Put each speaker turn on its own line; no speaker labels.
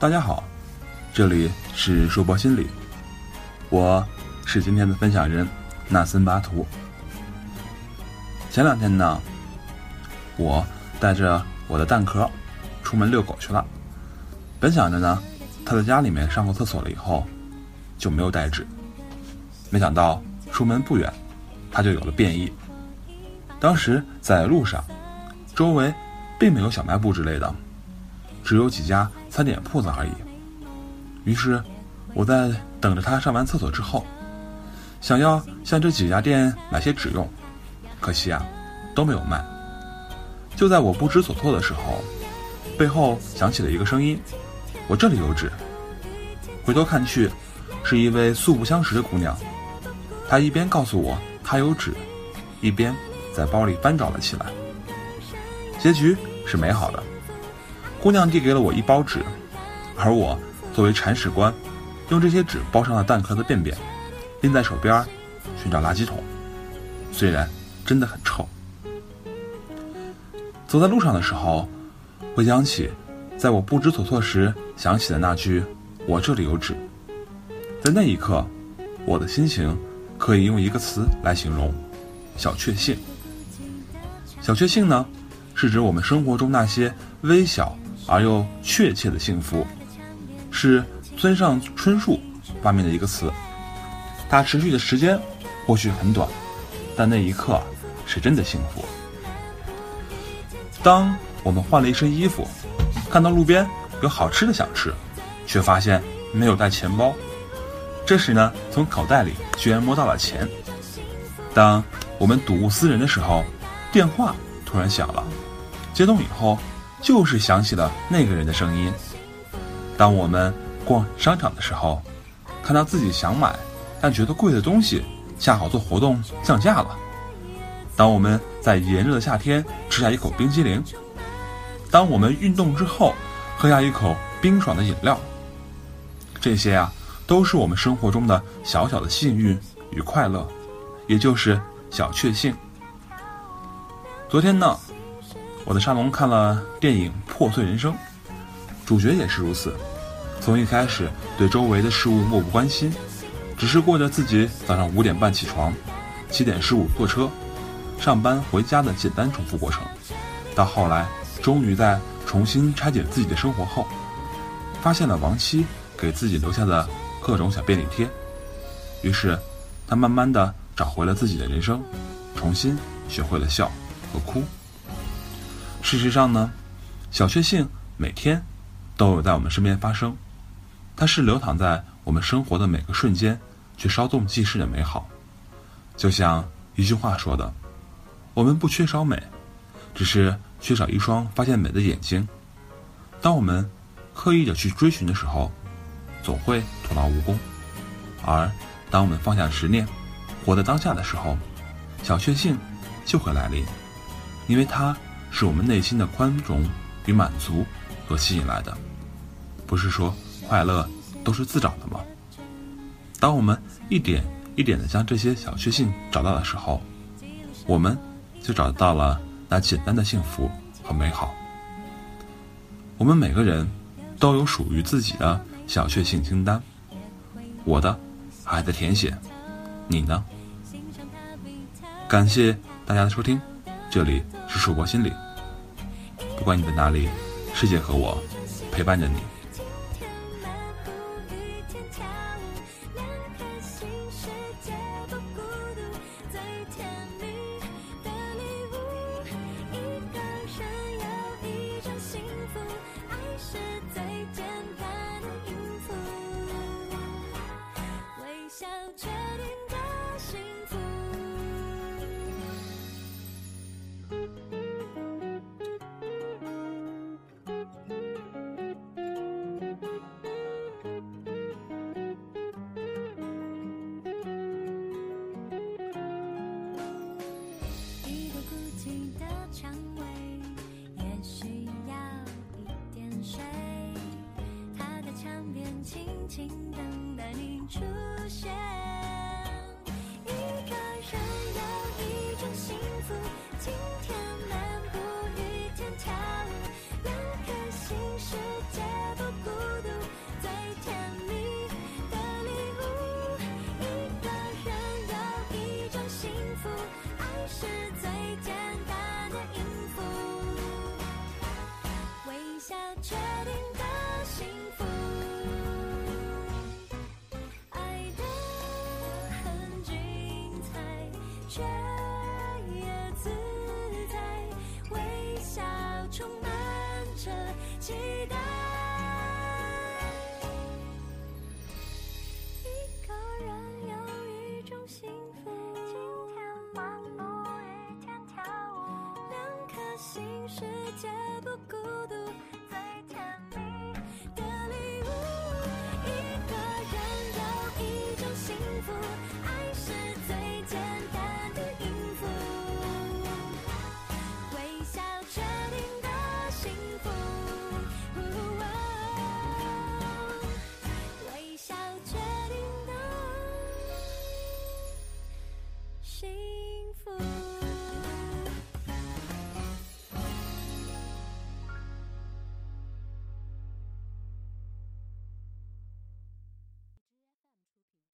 大家好，这里是硕博心理，我是今天的分享人纳森巴图。前两天呢，我带着我的蛋壳出门遛狗去了，本想着呢，他在家里面上过厕所了以后就没有带纸，没想到出门不远，他就有了变异。当时在路上，周围并没有小卖部之类的。只有几家餐点铺子而已。于是，我在等着他上完厕所之后，想要向这几家店买些纸用，可惜啊，都没有卖。就在我不知所措的时候，背后响起了一个声音：“我这里有纸。”回头看去，是一位素不相识的姑娘。她一边告诉我她有纸，一边在包里翻找了起来。结局是美好的。姑娘递给了我一包纸，而我作为铲屎官，用这些纸包上了蛋壳的便便，拎在手边寻找垃圾桶。虽然真的很臭。走在路上的时候，回想起在我不知所措时想起的那句“我这里有纸”，在那一刻，我的心情可以用一个词来形容：小确幸。小确幸呢，是指我们生活中那些微小。而又确切的幸福，是村上春树发明的一个词。它持续的时间或许很短，但那一刻是真的幸福。当我们换了一身衣服，看到路边有好吃的想吃，却发现没有带钱包，这时呢，从口袋里居然摸到了钱。当我们睹物思人的时候，电话突然响了，接通以后。就是想起了那个人的声音。当我们逛商场的时候，看到自己想买但觉得贵的东西恰好做活动降价了；当我们在炎热的夏天吃下一口冰激凌；当我们运动之后喝下一口冰爽的饮料，这些啊，都是我们生活中的小小的幸运与快乐，也就是小确幸。昨天呢？我在沙龙看了电影《破碎人生》，主角也是如此，从一开始对周围的事物漠不关心，只是过着自己早上五点半起床，七点十五坐车，上班回家的简单重复过程，到后来终于在重新拆解自己的生活后，发现了亡妻给自己留下的各种小便利贴，于是他慢慢的找回了自己的人生，重新学会了笑和哭。事实上呢，小确幸每天都有在我们身边发生，它是流淌在我们生活的每个瞬间，却稍纵即逝的美好。就像一句话说的：“我们不缺少美，只是缺少一双发现美的眼睛。”当我们刻意的去追寻的时候，总会徒劳无功；而当我们放下执念，活在当下的时候，小确幸就会来临，因为它。是我们内心的宽容与满足所吸引来的，不是说快乐都是自找的吗？当我们一点一点的将这些小确幸找到的时候，我们就找到了那简单的幸福和美好。我们每个人都有属于自己的小确幸清单，我的还在填写，你呢？感谢大家的收听，这里。是曙光心理，不管你在哪里，世界和我陪伴着你。等待你出现。
却也自在，微笑充满着期待。一个人有一种幸福，今天漫步，一天跳舞，两颗心世界。